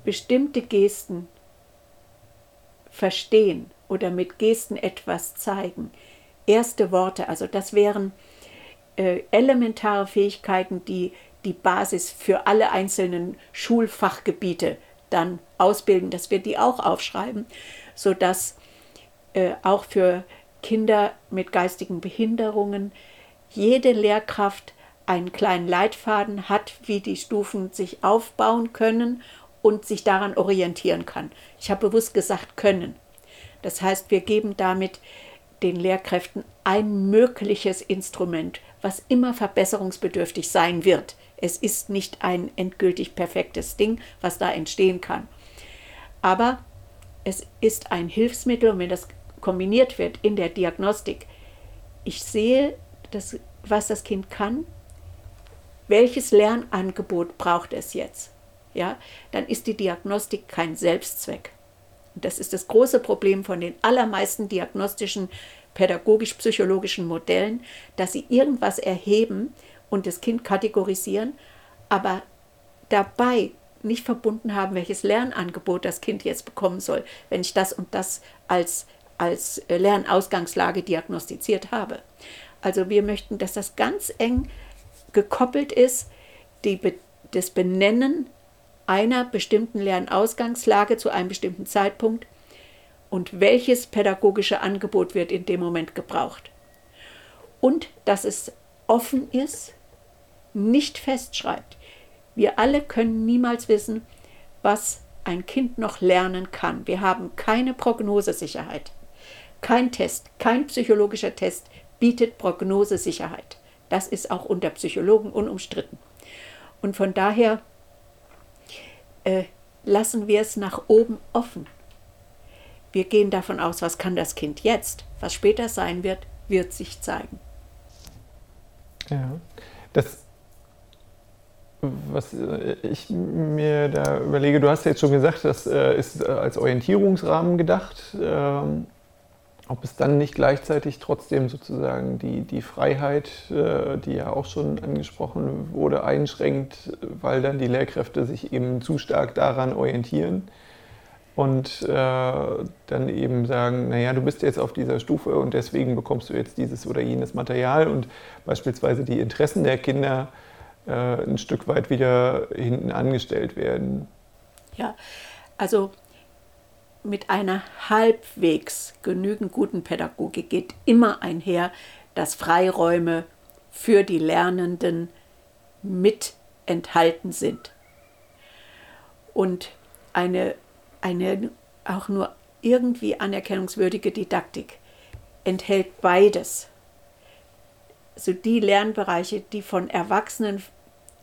bestimmte Gesten verstehen oder mit Gesten etwas zeigen, erste Worte. Also das wären äh, elementare Fähigkeiten, die die Basis für alle einzelnen Schulfachgebiete dann ausbilden, dass wir die auch aufschreiben, sodass äh, auch für Kinder mit geistigen Behinderungen jede Lehrkraft einen kleinen Leitfaden hat, wie die Stufen sich aufbauen können und sich daran orientieren kann. Ich habe bewusst gesagt können. Das heißt, wir geben damit den Lehrkräften ein mögliches Instrument, was immer verbesserungsbedürftig sein wird. Es ist nicht ein endgültig perfektes Ding, was da entstehen kann. Aber es ist ein Hilfsmittel und wenn das kombiniert wird in der Diagnostik, ich sehe, das, was das Kind kann, welches Lernangebot braucht es jetzt, ja, dann ist die Diagnostik kein Selbstzweck. Das ist das große Problem von den allermeisten diagnostischen pädagogisch-psychologischen Modellen, dass sie irgendwas erheben und das Kind kategorisieren, aber dabei nicht verbunden haben, welches Lernangebot das Kind jetzt bekommen soll, wenn ich das und das als, als Lernausgangslage diagnostiziert habe. Also wir möchten, dass das ganz eng gekoppelt ist, die, das Benennen einer bestimmten Lernausgangslage zu einem bestimmten Zeitpunkt und welches pädagogische Angebot wird in dem Moment gebraucht. Und dass es offen ist, nicht festschreibt. Wir alle können niemals wissen, was ein Kind noch lernen kann. Wir haben keine Prognosesicherheit. Kein Test, kein psychologischer Test bietet Prognosesicherheit. Das ist auch unter Psychologen unumstritten. Und von daher äh, lassen wir es nach oben offen. Wir gehen davon aus, was kann das Kind jetzt, was später sein wird, wird sich zeigen. Ja, das, was äh, ich mir da überlege, du hast ja jetzt schon gesagt, das äh, ist als Orientierungsrahmen gedacht. Ähm, ob es dann nicht gleichzeitig trotzdem sozusagen die, die Freiheit, äh, die ja auch schon angesprochen wurde, einschränkt, weil dann die Lehrkräfte sich eben zu stark daran orientieren und äh, dann eben sagen, naja, du bist jetzt auf dieser Stufe und deswegen bekommst du jetzt dieses oder jenes Material und beispielsweise die Interessen der Kinder äh, ein Stück weit wieder hinten angestellt werden. Ja, also mit einer halbwegs genügend guten Pädagogik geht immer einher, dass Freiräume für die Lernenden mit enthalten sind. Und eine, eine auch nur irgendwie anerkennungswürdige Didaktik enthält beides. Also die Lernbereiche, die von Erwachsenen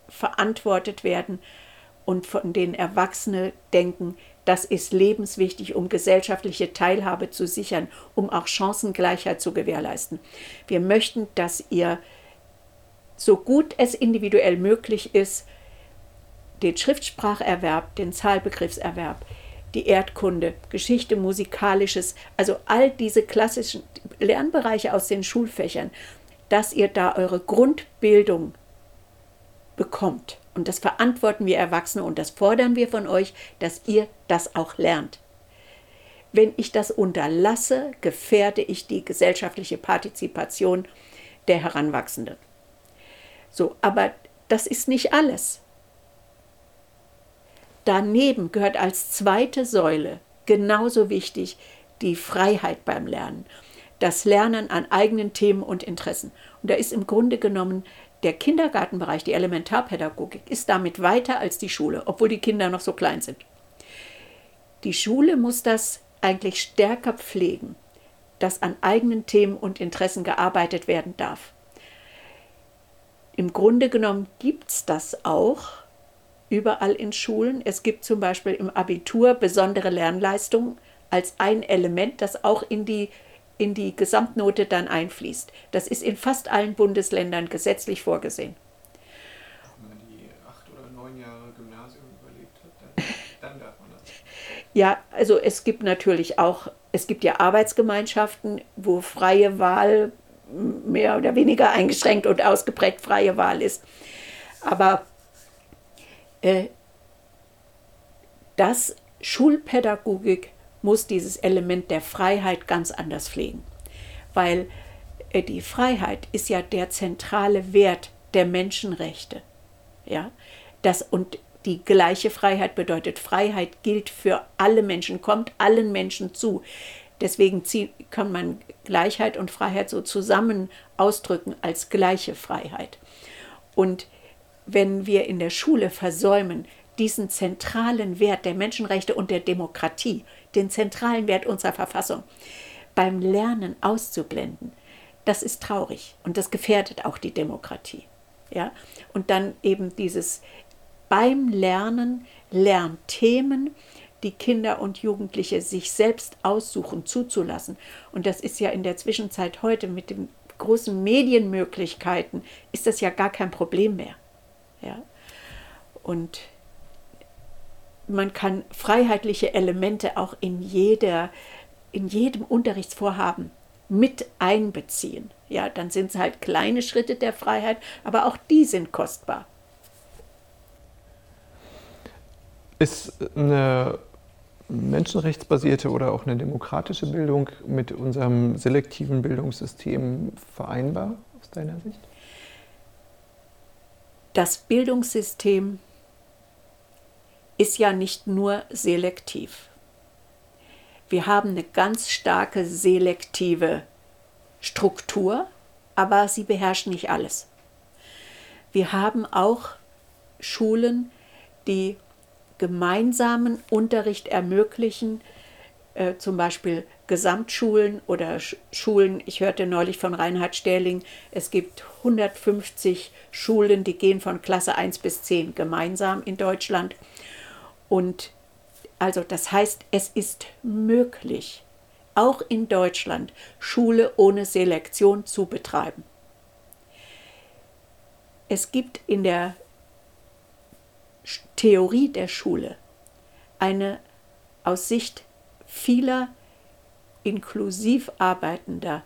verantwortet werden und von denen Erwachsene denken, das ist lebenswichtig, um gesellschaftliche Teilhabe zu sichern, um auch Chancengleichheit zu gewährleisten. Wir möchten, dass ihr so gut es individuell möglich ist, den Schriftspracherwerb, den Zahlbegriffserwerb, die Erdkunde, Geschichte, Musikalisches, also all diese klassischen Lernbereiche aus den Schulfächern, dass ihr da eure Grundbildung bekommt. Und das verantworten wir Erwachsene und das fordern wir von euch, dass ihr das auch lernt. Wenn ich das unterlasse, gefährde ich die gesellschaftliche Partizipation der Heranwachsenden. So, aber das ist nicht alles. Daneben gehört als zweite Säule genauso wichtig die Freiheit beim Lernen, das Lernen an eigenen Themen und Interessen. Und da ist im Grunde genommen der Kindergartenbereich, die Elementarpädagogik, ist damit weiter als die Schule, obwohl die Kinder noch so klein sind. Die Schule muss das eigentlich stärker pflegen, dass an eigenen Themen und Interessen gearbeitet werden darf. Im Grunde genommen gibt es das auch überall in Schulen. Es gibt zum Beispiel im Abitur besondere Lernleistungen als ein Element, das auch in die, in die Gesamtnote dann einfließt. Das ist in fast allen Bundesländern gesetzlich vorgesehen. Wenn man die acht oder neun Jahre Gymnasium überlebt hat, dann, dann darf man das. Ja, also es gibt natürlich auch, es gibt ja Arbeitsgemeinschaften, wo freie Wahl mehr oder weniger eingeschränkt und ausgeprägt freie Wahl ist. Aber äh, das Schulpädagogik muss dieses Element der Freiheit ganz anders pflegen, weil äh, die Freiheit ist ja der zentrale Wert der Menschenrechte. Ja? Das, und die gleiche Freiheit bedeutet, Freiheit gilt für alle Menschen, kommt allen Menschen zu. Deswegen kann man Gleichheit und Freiheit so zusammen ausdrücken als gleiche Freiheit. Und wenn wir in der Schule versäumen, diesen zentralen Wert der Menschenrechte und der Demokratie, den zentralen Wert unserer Verfassung, beim Lernen auszublenden, das ist traurig und das gefährdet auch die Demokratie. Ja? Und dann eben dieses beim Lernen Lernthemen, die Kinder und Jugendliche sich selbst aussuchen, zuzulassen. Und das ist ja in der Zwischenzeit heute mit den großen Medienmöglichkeiten, ist das ja gar kein Problem mehr. Ja? Und man kann freiheitliche Elemente auch in, jeder, in jedem Unterrichtsvorhaben mit einbeziehen. Ja, dann sind es halt kleine Schritte der Freiheit, aber auch die sind kostbar. Ist eine menschenrechtsbasierte oder auch eine demokratische Bildung mit unserem selektiven Bildungssystem vereinbar aus deiner Sicht? Das Bildungssystem ist ja nicht nur selektiv. Wir haben eine ganz starke selektive Struktur, aber sie beherrscht nicht alles. Wir haben auch Schulen, die gemeinsamen Unterricht ermöglichen, äh, zum Beispiel Gesamtschulen oder Schulen. Ich hörte neulich von Reinhard Sterling, es gibt 150 Schulen, die gehen von Klasse 1 bis 10 gemeinsam in Deutschland. Und also das heißt, es ist möglich, auch in Deutschland Schule ohne Selektion zu betreiben. Es gibt in der Theorie der Schule eine aus Sicht vieler inklusiv arbeitender,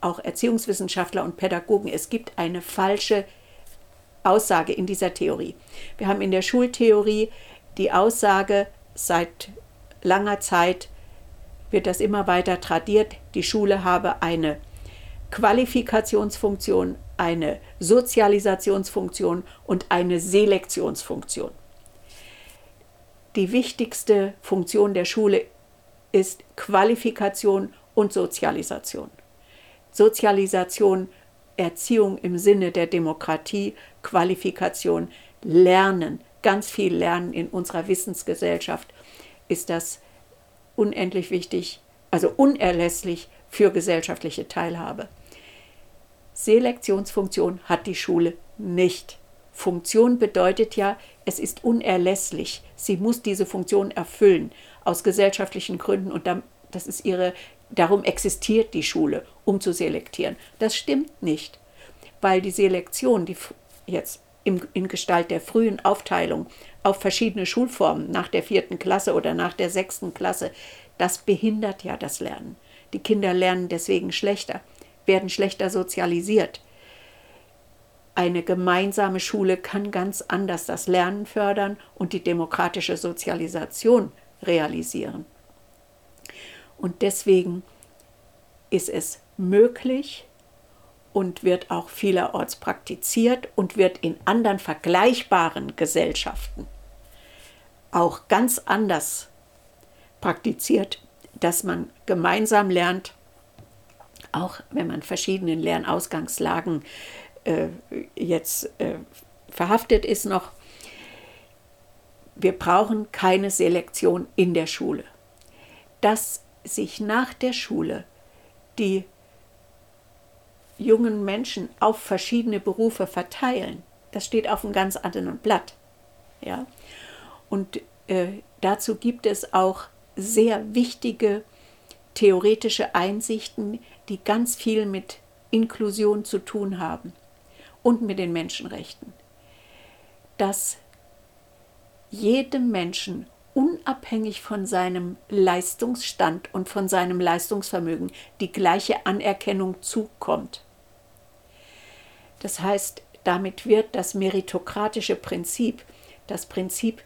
auch Erziehungswissenschaftler und Pädagogen, es gibt eine falsche Aussage in dieser Theorie. Wir haben in der Schultheorie die Aussage, seit langer Zeit wird das immer weiter tradiert, die Schule habe eine Qualifikationsfunktion, eine Sozialisationsfunktion und eine Selektionsfunktion die wichtigste Funktion der Schule ist Qualifikation und Sozialisation. Sozialisation, Erziehung im Sinne der Demokratie, Qualifikation, Lernen, ganz viel Lernen in unserer Wissensgesellschaft ist das unendlich wichtig, also unerlässlich für gesellschaftliche Teilhabe. Selektionsfunktion hat die Schule nicht. Funktion bedeutet ja, es ist unerlässlich. Sie muss diese Funktion erfüllen aus gesellschaftlichen Gründen und das ist ihre darum existiert die Schule, um zu selektieren. Das stimmt nicht, weil die Selektion, die jetzt in Gestalt der frühen Aufteilung auf verschiedene Schulformen nach der vierten Klasse oder nach der sechsten Klasse, das behindert ja das Lernen. Die Kinder lernen deswegen schlechter, werden schlechter sozialisiert. Eine gemeinsame Schule kann ganz anders das Lernen fördern und die demokratische Sozialisation realisieren. Und deswegen ist es möglich und wird auch vielerorts praktiziert und wird in anderen vergleichbaren Gesellschaften auch ganz anders praktiziert, dass man gemeinsam lernt, auch wenn man verschiedenen Lernausgangslagen äh, jetzt äh, verhaftet ist noch. Wir brauchen keine Selektion in der Schule. Dass sich nach der Schule die jungen Menschen auf verschiedene Berufe verteilen, das steht auf einem ganz anderen Blatt. Ja? Und äh, dazu gibt es auch sehr wichtige theoretische Einsichten, die ganz viel mit Inklusion zu tun haben und mit den Menschenrechten. Dass jedem Menschen unabhängig von seinem Leistungsstand und von seinem Leistungsvermögen die gleiche Anerkennung zukommt. Das heißt, damit wird das meritokratische Prinzip, das Prinzip,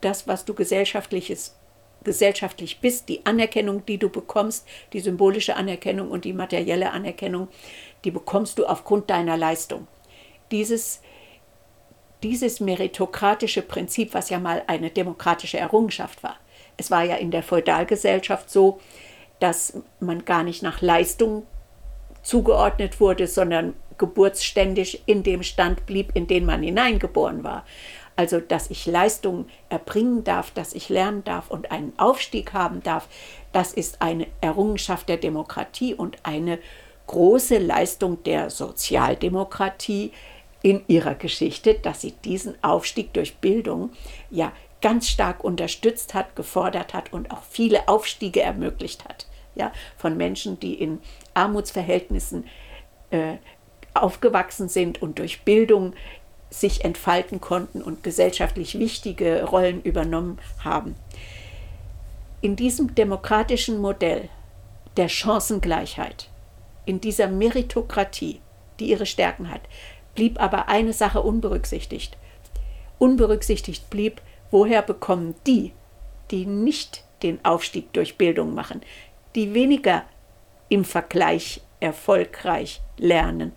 das, was du gesellschaftliches, gesellschaftlich bist, die Anerkennung, die du bekommst, die symbolische Anerkennung und die materielle Anerkennung, die bekommst du aufgrund deiner Leistung. Dieses dieses meritokratische Prinzip, was ja mal eine demokratische Errungenschaft war. Es war ja in der Feudalgesellschaft so, dass man gar nicht nach Leistung zugeordnet wurde, sondern geburtsständig in dem Stand blieb, in den man hineingeboren war. Also, dass ich Leistung erbringen darf, dass ich lernen darf und einen Aufstieg haben darf, das ist eine Errungenschaft der Demokratie und eine große Leistung der Sozialdemokratie, in ihrer Geschichte, dass sie diesen Aufstieg durch Bildung ja ganz stark unterstützt hat, gefordert hat und auch viele Aufstiege ermöglicht hat. Ja, von Menschen, die in Armutsverhältnissen äh, aufgewachsen sind und durch Bildung sich entfalten konnten und gesellschaftlich wichtige Rollen übernommen haben. In diesem demokratischen Modell der Chancengleichheit, in dieser Meritokratie, die ihre Stärken hat, blieb aber eine Sache unberücksichtigt. Unberücksichtigt blieb, woher bekommen die, die nicht den Aufstieg durch Bildung machen, die weniger im Vergleich erfolgreich lernen,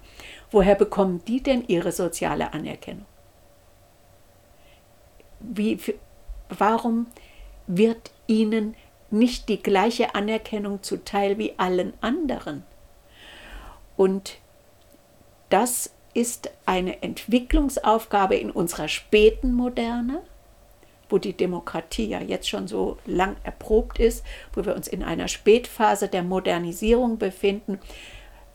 woher bekommen die denn ihre soziale Anerkennung? Wie, warum wird ihnen nicht die gleiche Anerkennung zuteil wie allen anderen? Und das ist eine Entwicklungsaufgabe in unserer späten Moderne, wo die Demokratie ja jetzt schon so lang erprobt ist, wo wir uns in einer Spätphase der Modernisierung befinden.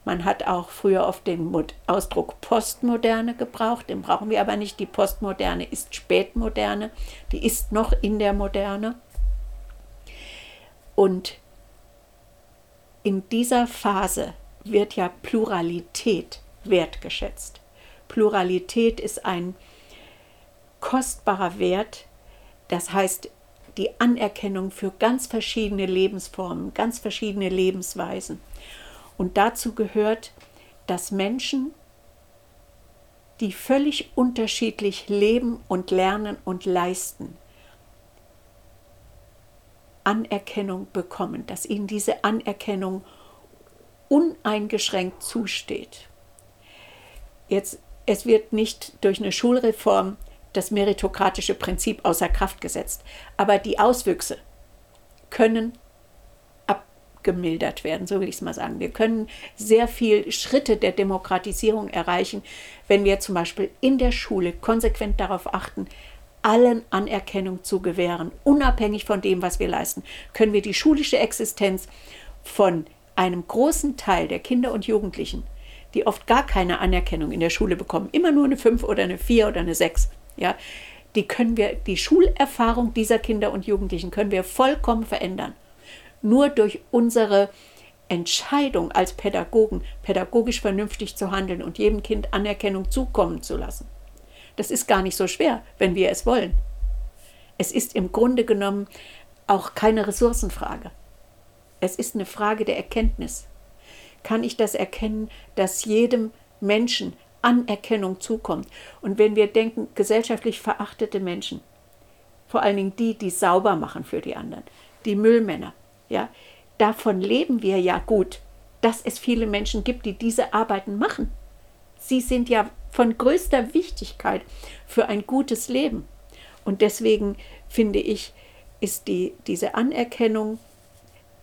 Man hat auch früher oft den Ausdruck Postmoderne gebraucht, den brauchen wir aber nicht. Die Postmoderne ist Spätmoderne, die ist noch in der Moderne. Und in dieser Phase wird ja Pluralität wertgeschätzt. Pluralität ist ein kostbarer Wert, das heißt die Anerkennung für ganz verschiedene Lebensformen, ganz verschiedene Lebensweisen. Und dazu gehört, dass Menschen, die völlig unterschiedlich leben und lernen und leisten, Anerkennung bekommen, dass ihnen diese Anerkennung uneingeschränkt zusteht. Jetzt, es wird nicht durch eine Schulreform das meritokratische Prinzip außer Kraft gesetzt. Aber die Auswüchse können abgemildert werden, so will ich es mal sagen. Wir können sehr viel Schritte der Demokratisierung erreichen, wenn wir zum Beispiel in der Schule konsequent darauf achten, allen Anerkennung zu gewähren, unabhängig von dem, was wir leisten, können wir die schulische Existenz von einem großen Teil der Kinder und Jugendlichen, die oft gar keine Anerkennung in der Schule bekommen, immer nur eine 5 oder eine 4 oder eine 6, ja, die können wir, die Schulerfahrung dieser Kinder und Jugendlichen können wir vollkommen verändern. Nur durch unsere Entscheidung als Pädagogen, pädagogisch vernünftig zu handeln und jedem Kind Anerkennung zukommen zu lassen. Das ist gar nicht so schwer, wenn wir es wollen. Es ist im Grunde genommen auch keine Ressourcenfrage. Es ist eine Frage der Erkenntnis. Kann ich das erkennen, dass jedem Menschen Anerkennung zukommt? Und wenn wir denken, gesellschaftlich verachtete Menschen, vor allen Dingen die, die sauber machen für die anderen, die Müllmänner, ja, davon leben wir ja gut, dass es viele Menschen gibt, die diese Arbeiten machen. Sie sind ja von größter Wichtigkeit für ein gutes Leben. Und deswegen finde ich, ist die, diese Anerkennung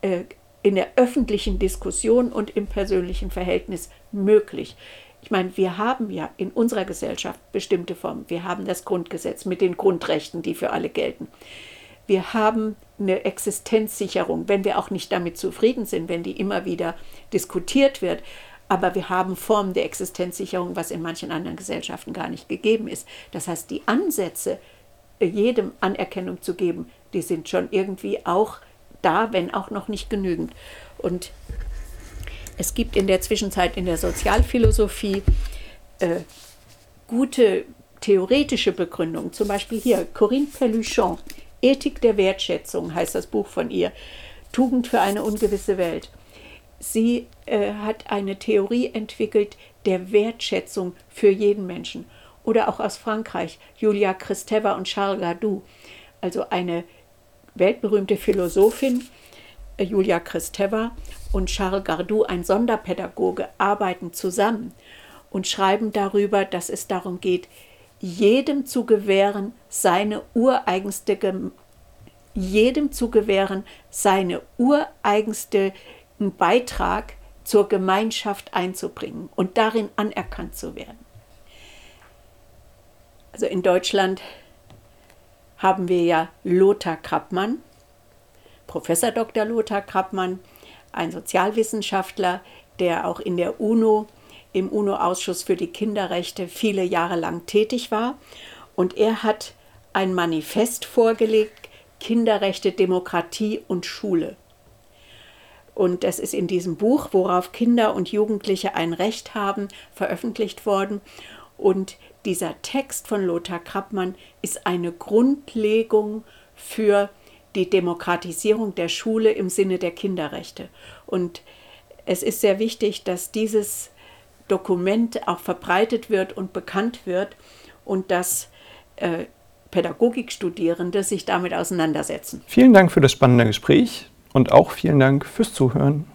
äh, in der öffentlichen Diskussion und im persönlichen Verhältnis möglich. Ich meine, wir haben ja in unserer Gesellschaft bestimmte Formen. Wir haben das Grundgesetz mit den Grundrechten, die für alle gelten. Wir haben eine Existenzsicherung, wenn wir auch nicht damit zufrieden sind, wenn die immer wieder diskutiert wird. Aber wir haben Formen der Existenzsicherung, was in manchen anderen Gesellschaften gar nicht gegeben ist. Das heißt, die Ansätze, jedem Anerkennung zu geben, die sind schon irgendwie auch da, wenn auch noch nicht genügend. Und es gibt in der Zwischenzeit in der Sozialphilosophie äh, gute theoretische Begründungen. Zum Beispiel hier Corinne Pelluchon, Ethik der Wertschätzung heißt das Buch von ihr, Tugend für eine ungewisse Welt. Sie äh, hat eine Theorie entwickelt der Wertschätzung für jeden Menschen. Oder auch aus Frankreich, Julia Kristeva und Charles Gardou, also eine weltberühmte Philosophin, äh, Julia Kristeva, und Charles Gardou, ein Sonderpädagoge, arbeiten zusammen und schreiben darüber, dass es darum geht, jedem zu gewähren, seine ureigenste jedem zu gewähren, seine ureigenste Beitrag zur Gemeinschaft einzubringen und darin anerkannt zu werden. Also in Deutschland haben wir ja Lothar Krappmann, Professor Dr. Lothar Krappmann, ein Sozialwissenschaftler, der auch in der UNO, im UNO-Ausschuss für die Kinderrechte viele Jahre lang tätig war. Und er hat ein Manifest vorgelegt, Kinderrechte, Demokratie und Schule. Und das ist in diesem Buch, worauf Kinder und Jugendliche ein Recht haben, veröffentlicht worden. Und dieser Text von Lothar Krappmann ist eine Grundlegung für die Demokratisierung der Schule im Sinne der Kinderrechte. Und es ist sehr wichtig, dass dieses Dokument auch verbreitet wird und bekannt wird und dass äh, Pädagogikstudierende sich damit auseinandersetzen. Vielen Dank für das spannende Gespräch und auch vielen Dank fürs Zuhören.